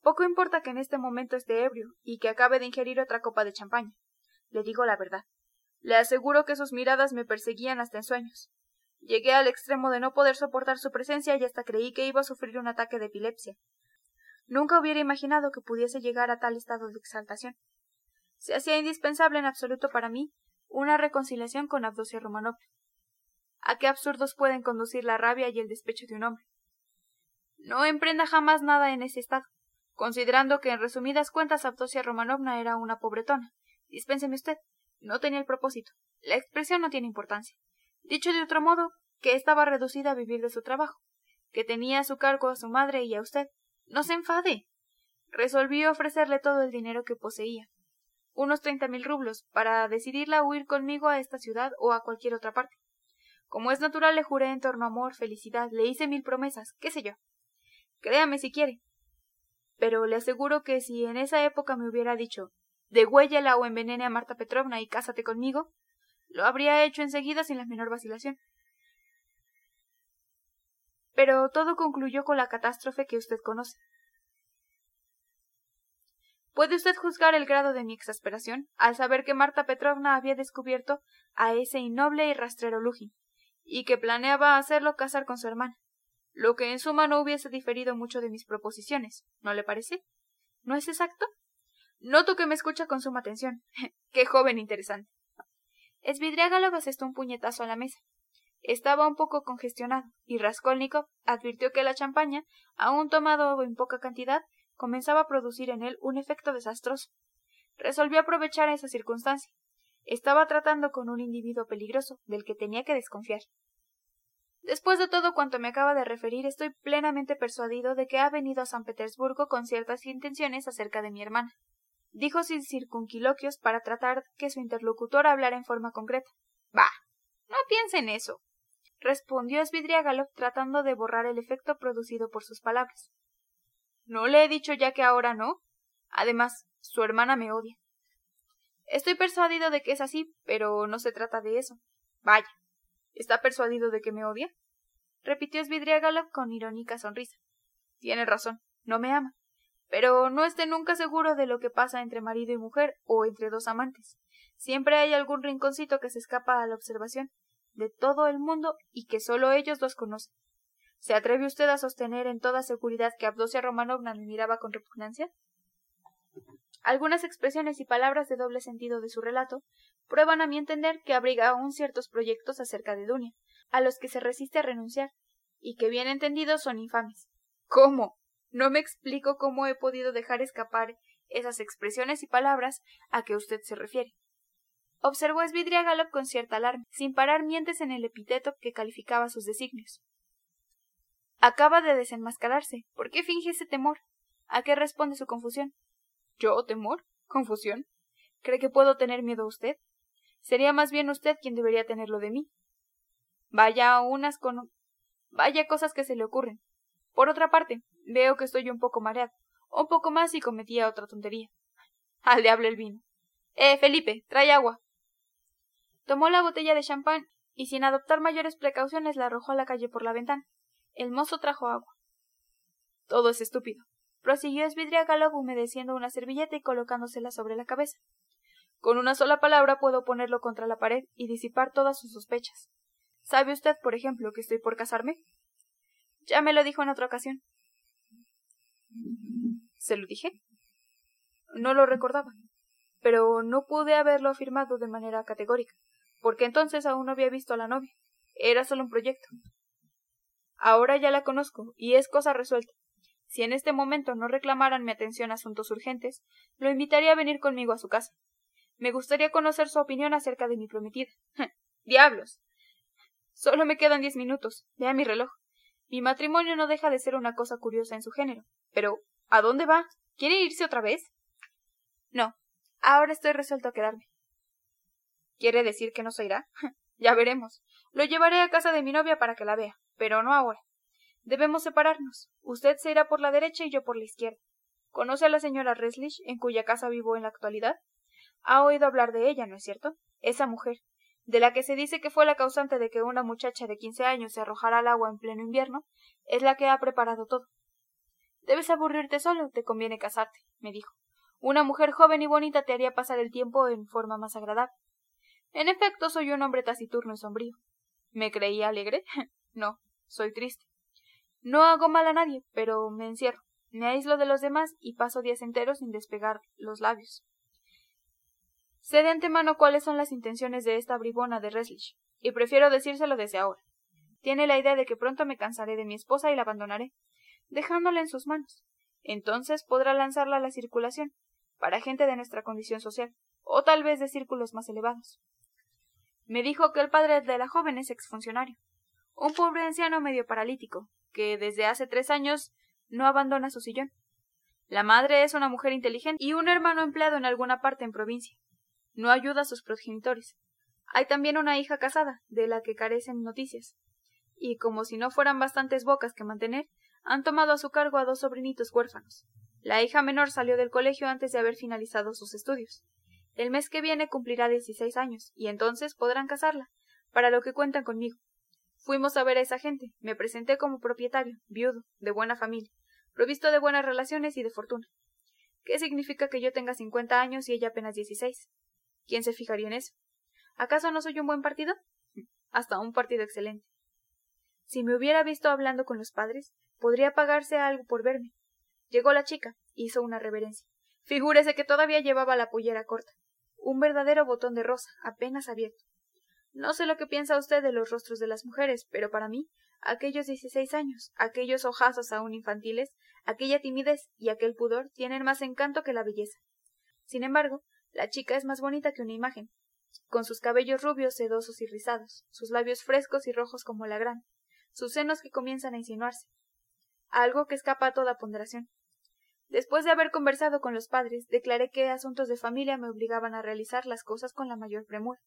Poco importa que en este momento esté ebrio y que acabe de ingerir otra copa de champaña. Le digo la verdad. Le aseguro que sus miradas me perseguían hasta en sueños. Llegué al extremo de no poder soportar su presencia y hasta creí que iba a sufrir un ataque de epilepsia. Nunca hubiera imaginado que pudiese llegar a tal estado de exaltación. Se hacía indispensable en absoluto para mí una reconciliación con Abdosia Romanov. ¿A qué absurdos pueden conducir la rabia y el despecho de un hombre? No emprenda jamás nada en ese estado, considerando que en resumidas cuentas Abdosia Romanovna era una pobretona. Dispénseme usted. No tenía el propósito. La expresión no tiene importancia. Dicho de otro modo, que estaba reducida a vivir de su trabajo, que tenía a su cargo a su madre y a usted. No se enfade. Resolví ofrecerle todo el dinero que poseía, unos treinta mil rublos, para decidirla a huir conmigo a esta ciudad o a cualquier otra parte. Como es natural, le juré en torno a amor, felicidad, le hice mil promesas, qué sé yo. Créame si quiere. Pero le aseguro que si en esa época me hubiera dicho degüéllala o envenene a Marta Petrovna y cásate conmigo, lo habría hecho enseguida sin la menor vacilación. Pero todo concluyó con la catástrofe que usted conoce. Puede usted juzgar el grado de mi exasperación al saber que Marta Petrovna había descubierto a ese innoble y rastrero Lujin, y que planeaba hacerlo casar con su hermana, lo que en suma no hubiese diferido mucho de mis proposiciones, ¿no le parece? ¿No es exacto? Noto que me escucha con suma atención. ¡Qué joven interesante! Esvidriágalo asestó un puñetazo a la mesa. Estaba un poco congestionado, y Raskolnikov advirtió que la champaña, aun tomado en poca cantidad, comenzaba a producir en él un efecto desastroso. Resolvió aprovechar esa circunstancia. Estaba tratando con un individuo peligroso, del que tenía que desconfiar. Después de todo cuanto me acaba de referir, estoy plenamente persuadido de que ha venido a San Petersburgo con ciertas intenciones acerca de mi hermana. Dijo sin circunquiloquios para tratar que su interlocutor hablara en forma concreta. Bah. No piense en eso. respondió Svidriagalov tratando de borrar el efecto producido por sus palabras. ¿No le he dicho ya que ahora no? Además, su hermana me odia. Estoy persuadido de que es así, pero no se trata de eso. Vaya. ¿Está persuadido de que me odia? repitió Svidriagalov con irónica sonrisa. Tiene razón, no me ama. Pero no esté nunca seguro de lo que pasa entre marido y mujer o entre dos amantes. Siempre hay algún rinconcito que se escapa a la observación de todo el mundo y que solo ellos dos conocen. ¿Se atreve usted a sostener en toda seguridad que Abdosia Romanovna me miraba con repugnancia? Algunas expresiones y palabras de doble sentido de su relato prueban a mi entender que abriga aún ciertos proyectos acerca de Dunia, a los que se resiste a renunciar, y que bien entendidos son infames. ¿Cómo? No me explico cómo he podido dejar escapar esas expresiones y palabras a que usted se refiere. Observó Svidriagalov con cierta alarma, sin parar mientes en el epíteto que calificaba sus designios. Acaba de desenmascararse. ¿Por qué finge ese temor? ¿A qué responde su confusión? ¿Yo temor? ¿Confusión? ¿Cree que puedo tener miedo a usted? Sería más bien usted quien debería tenerlo de mí. Vaya unas con. Vaya cosas que se le ocurren. Por otra parte, veo que estoy un poco mareado. Un poco más y cometía otra tontería. Al diablo el vino. Eh, Felipe, trae agua. Tomó la botella de champán y sin adoptar mayores precauciones la arrojó a la calle por la ventana. El mozo trajo agua. Todo es estúpido. Prosiguió Svidriagalov humedeciendo una servilleta y colocándosela sobre la cabeza. Con una sola palabra puedo ponerlo contra la pared y disipar todas sus sospechas. ¿Sabe usted, por ejemplo, que estoy por casarme? Ya me lo dijo en otra ocasión. ¿Se lo dije? No lo recordaba, pero no pude haberlo afirmado de manera categórica, porque entonces aún no había visto a la novia. Era solo un proyecto. Ahora ya la conozco, y es cosa resuelta. Si en este momento no reclamaran mi atención asuntos urgentes, lo invitaría a venir conmigo a su casa. Me gustaría conocer su opinión acerca de mi prometida. ¡Diablos! Solo me quedan diez minutos. Vea mi reloj. Mi matrimonio no deja de ser una cosa curiosa en su género. Pero, ¿a dónde va? ¿Quiere irse otra vez? No. Ahora estoy resuelto a quedarme. ¿Quiere decir que no se irá? ya veremos. Lo llevaré a casa de mi novia para que la vea pero no ahora. Debemos separarnos. Usted se irá por la derecha y yo por la izquierda. ¿Conoce a la señora Reslich, en cuya casa vivo en la actualidad? Ha oído hablar de ella, ¿no es cierto? Esa mujer, de la que se dice que fue la causante de que una muchacha de quince años se arrojara al agua en pleno invierno, es la que ha preparado todo. Debes aburrirte solo, te conviene casarte, me dijo. Una mujer joven y bonita te haría pasar el tiempo en forma más agradable. En efecto, soy un hombre taciturno y sombrío. ¿Me creía alegre? no, soy triste. No hago mal a nadie, pero me encierro, me aíslo de los demás y paso días enteros sin despegar los labios. Sé de antemano cuáles son las intenciones de esta bribona de Reslich, y prefiero decírselo desde ahora. Tiene la idea de que pronto me cansaré de mi esposa y la abandonaré, dejándola en sus manos. Entonces podrá lanzarla a la circulación, para gente de nuestra condición social, o tal vez de círculos más elevados. Me dijo que el padre de la joven es exfuncionario, un pobre anciano medio paralítico, que desde hace tres años no abandona su sillón. La madre es una mujer inteligente y un hermano empleado en alguna parte en provincia. No ayuda a sus progenitores. Hay también una hija casada, de la que carecen noticias. Y como si no fueran bastantes bocas que mantener, han tomado a su cargo a dos sobrinitos huérfanos. La hija menor salió del colegio antes de haber finalizado sus estudios. El mes que viene cumplirá dieciséis años, y entonces podrán casarla, para lo que cuentan conmigo. Fuimos a ver a esa gente, me presenté como propietario, viudo, de buena familia, provisto de buenas relaciones y de fortuna. ¿Qué significa que yo tenga cincuenta años y ella apenas dieciséis? ¿Quién se fijaría en eso? ¿Acaso no soy un buen partido? Hasta un partido excelente. Si me hubiera visto hablando con los padres, podría pagarse algo por verme. Llegó la chica, hizo una reverencia. Figúrese que todavía llevaba la pollera corta. Un verdadero botón de rosa, apenas abierto. No sé lo que piensa usted de los rostros de las mujeres, pero para mí, aquellos dieciséis años, aquellos ojazos aún infantiles, aquella timidez y aquel pudor tienen más encanto que la belleza. Sin embargo, la chica es más bonita que una imagen, con sus cabellos rubios, sedosos y rizados, sus labios frescos y rojos como la grana, sus senos que comienzan a insinuarse, algo que escapa a toda ponderación. Después de haber conversado con los padres, declaré que asuntos de familia me obligaban a realizar las cosas con la mayor premura.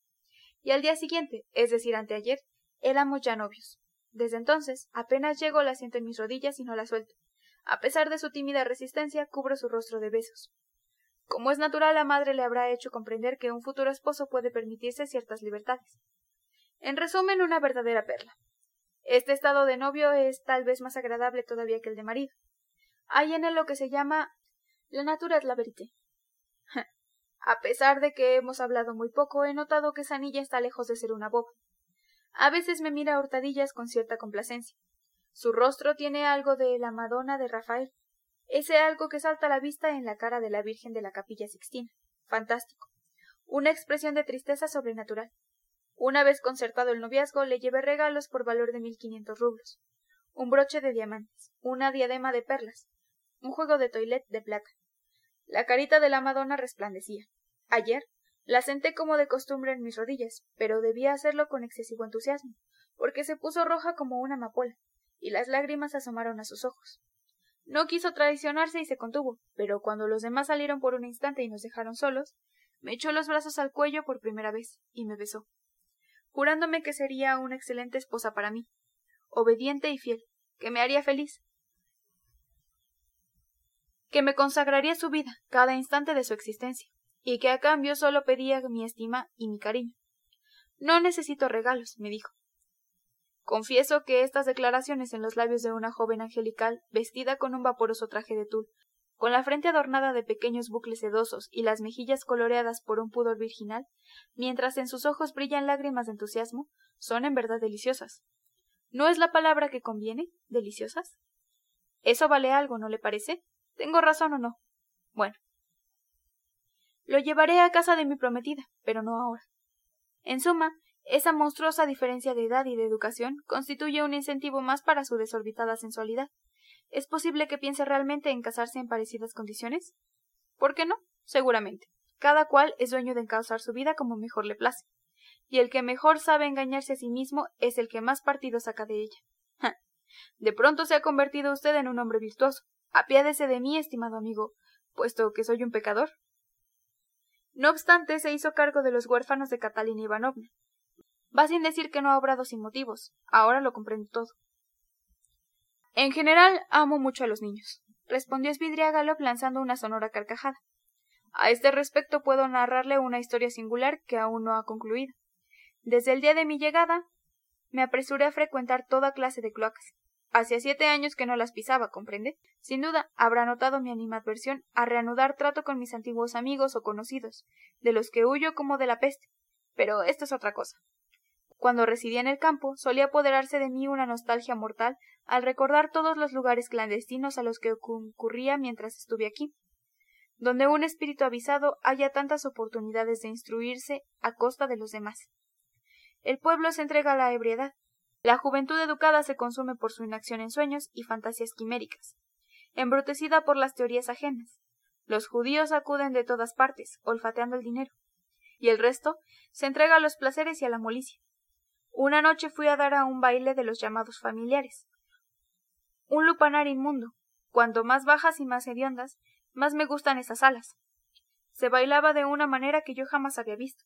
Y al día siguiente, es decir, anteayer, éramos ya novios. Desde entonces, apenas llego la siento en mis rodillas y no la suelto. A pesar de su tímida resistencia, cubro su rostro de besos. Como es natural, la madre le habrá hecho comprender que un futuro esposo puede permitirse ciertas libertades. En resumen, una verdadera perla. Este estado de novio es tal vez más agradable todavía que el de marido. Hay en él lo que se llama la natura la. A pesar de que hemos hablado muy poco, he notado que esa niña está lejos de ser una boba. A veces me mira a hurtadillas con cierta complacencia. Su rostro tiene algo de la Madonna de Rafael, ese algo que salta a la vista en la cara de la Virgen de la Capilla Sixtina. Fantástico. Una expresión de tristeza sobrenatural. Una vez concertado el noviazgo, le llevé regalos por valor de mil quinientos rublos. Un broche de diamantes, una diadema de perlas, un juego de toilet de plata. La carita de la Madonna resplandecía. Ayer la senté como de costumbre en mis rodillas, pero debía hacerlo con excesivo entusiasmo, porque se puso roja como una amapola, y las lágrimas asomaron a sus ojos. No quiso traicionarse y se contuvo, pero cuando los demás salieron por un instante y nos dejaron solos, me echó los brazos al cuello por primera vez y me besó, jurándome que sería una excelente esposa para mí, obediente y fiel, que me haría feliz, que me consagraría su vida cada instante de su existencia, y que a cambio solo pedía mi estima y mi cariño. No necesito regalos, me dijo. Confieso que estas declaraciones en los labios de una joven angelical, vestida con un vaporoso traje de tul, con la frente adornada de pequeños bucles sedosos y las mejillas coloreadas por un pudor virginal, mientras en sus ojos brillan lágrimas de entusiasmo, son en verdad deliciosas. ¿No es la palabra que conviene? ¿Deliciosas? Eso vale algo, ¿no le parece? ¿Tengo razón o no? Bueno. Lo llevaré a casa de mi prometida, pero no ahora. En suma, esa monstruosa diferencia de edad y de educación constituye un incentivo más para su desorbitada sensualidad. ¿Es posible que piense realmente en casarse en parecidas condiciones? ¿Por qué no? Seguramente. Cada cual es dueño de encauzar su vida como mejor le place. Y el que mejor sabe engañarse a sí mismo es el que más partido saca de ella. de pronto se ha convertido usted en un hombre virtuoso. Apiádese de mí, estimado amigo, puesto que soy un pecador. No obstante, se hizo cargo de los huérfanos de Catalina Ivanovna, Va sin decir que no ha obrado sin motivos. Ahora lo comprendo todo. En general, amo mucho a los niños, respondió Svidriagalov lanzando una sonora carcajada. A este respecto puedo narrarle una historia singular que aún no ha concluido. Desde el día de mi llegada, me apresuré a frecuentar toda clase de cloacas. Hacía siete años que no las pisaba, ¿comprende? Sin duda, habrá notado mi animadversión a reanudar trato con mis antiguos amigos o conocidos, de los que huyo como de la peste. Pero esto es otra cosa. Cuando residía en el campo, solía apoderarse de mí una nostalgia mortal al recordar todos los lugares clandestinos a los que concurría mientras estuve aquí, donde un espíritu avisado haya tantas oportunidades de instruirse a costa de los demás. El pueblo se entrega a la ebriedad. La juventud educada se consume por su inacción en sueños y fantasías quiméricas, embrutecida por las teorías ajenas. Los judíos acuden de todas partes, olfateando el dinero, y el resto se entrega a los placeres y a la molicia. Una noche fui a dar a un baile de los llamados familiares. Un lupanar inmundo. Cuanto más bajas y más hediondas, más me gustan esas alas. Se bailaba de una manera que yo jamás había visto.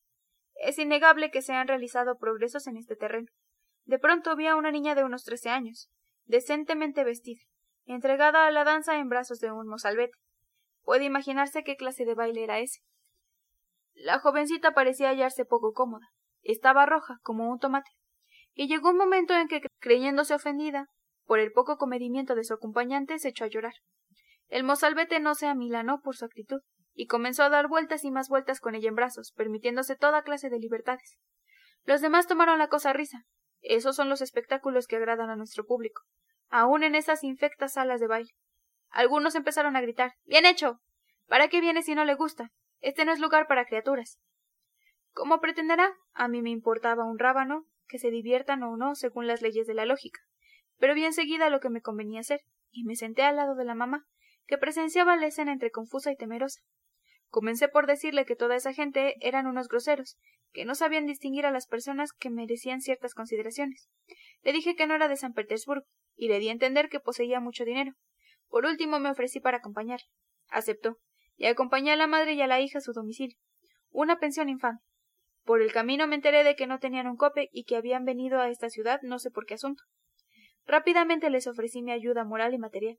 Es innegable que se han realizado progresos en este terreno. De pronto vi a una niña de unos trece años, decentemente vestida, entregada a la danza en brazos de un mozalbete. Puede imaginarse qué clase de baile era ese. La jovencita parecía hallarse poco cómoda. Estaba roja, como un tomate. Y llegó un momento en que, creyéndose ofendida por el poco comedimiento de su acompañante, se echó a llorar. El mozalbete no se amilanó por su actitud, y comenzó a dar vueltas y más vueltas con ella en brazos, permitiéndose toda clase de libertades. Los demás tomaron la cosa a risa. Esos son los espectáculos que agradan a nuestro público, aun en esas infectas salas de baile. Algunos empezaron a gritar Bien hecho. ¿Para qué viene si no le gusta? Este no es lugar para criaturas. ¿Cómo pretenderá? A mí me importaba un rábano que se diviertan o no según las leyes de la lógica. Pero bien seguida lo que me convenía hacer, y me senté al lado de la mamá, que presenciaba la escena entre confusa y temerosa. Comencé por decirle que toda esa gente eran unos groseros, que no sabían distinguir a las personas que merecían ciertas consideraciones. Le dije que no era de San Petersburgo, y le di a entender que poseía mucho dinero. Por último me ofrecí para acompañarle. Aceptó, y acompañé a la madre y a la hija a su domicilio. Una pensión infame. Por el camino me enteré de que no tenían un cope y que habían venido a esta ciudad no sé por qué asunto. Rápidamente les ofrecí mi ayuda moral y material.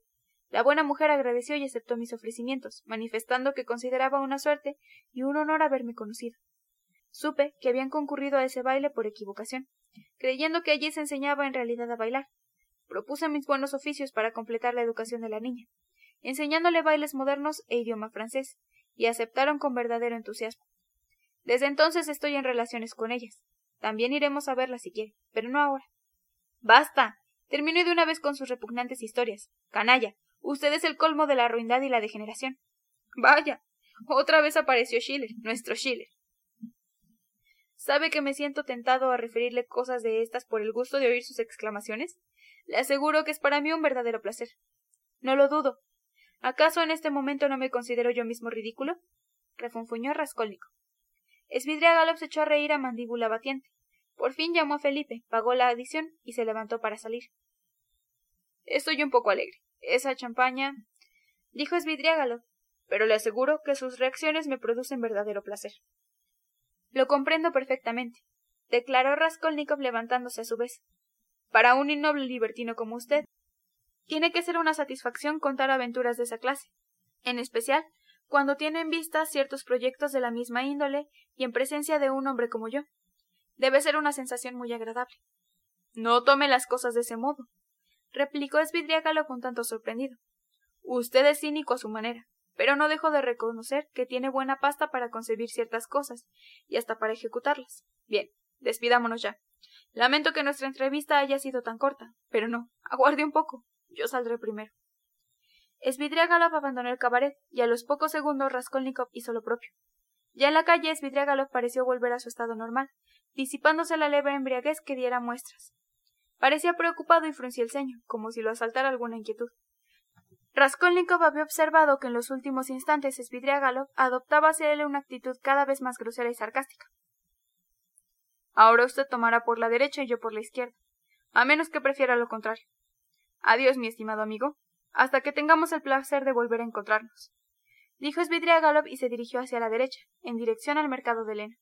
La buena mujer agradeció y aceptó mis ofrecimientos, manifestando que consideraba una suerte y un honor haberme conocido. Supe que habían concurrido a ese baile por equivocación, creyendo que allí se enseñaba en realidad a bailar. Propuse mis buenos oficios para completar la educación de la niña enseñándole bailes modernos e idioma francés, y aceptaron con verdadero entusiasmo. Desde entonces estoy en relaciones con ellas. También iremos a verlas si quiere, pero no ahora. Basta. Termine de una vez con sus repugnantes historias. Canalla, usted es el colmo de la ruindad y la degeneración. Vaya. Otra vez apareció Schiller, nuestro Schiller. ¿Sabe que me siento tentado a referirle cosas de estas por el gusto de oír sus exclamaciones? Le aseguro que es para mí un verdadero placer. No lo dudo, ¿Acaso en este momento no me considero yo mismo ridículo? refunfuñó Raskolnikov. Esvidriagalov se echó a reír a mandíbula batiente. Por fin llamó a Felipe, pagó la adición y se levantó para salir. Estoy un poco alegre. Esa champaña. dijo Svidriagalov, pero le aseguro que sus reacciones me producen verdadero placer. Lo comprendo perfectamente, declaró Raskolnikov levantándose a su vez. Para un innoble libertino como usted, tiene que ser una satisfacción contar aventuras de esa clase, en especial cuando tiene en vista ciertos proyectos de la misma índole y en presencia de un hombre como yo. Debe ser una sensación muy agradable. No tome las cosas de ese modo, replicó Esvidriágalo con tanto sorprendido. Usted es cínico a su manera, pero no dejo de reconocer que tiene buena pasta para concebir ciertas cosas y hasta para ejecutarlas. Bien, despidámonos ya. Lamento que nuestra entrevista haya sido tan corta, pero no, aguarde un poco. Yo saldré primero. Svidriagalov abandonó el cabaret y a los pocos segundos Raskolnikov hizo lo propio. Ya en la calle, Svidriagalov pareció volver a su estado normal, disipándose la leve embriaguez que diera muestras. Parecía preocupado y fruncía el ceño, como si lo asaltara alguna inquietud. Raskolnikov había observado que en los últimos instantes Svidriagalov adoptaba hacia él una actitud cada vez más grosera y sarcástica. Ahora usted tomará por la derecha y yo por la izquierda, a menos que prefiera lo contrario. Adiós, mi estimado amigo, hasta que tengamos el placer de volver a encontrarnos. Dijo Svidriagalov y se dirigió hacia la derecha, en dirección al mercado de Lena.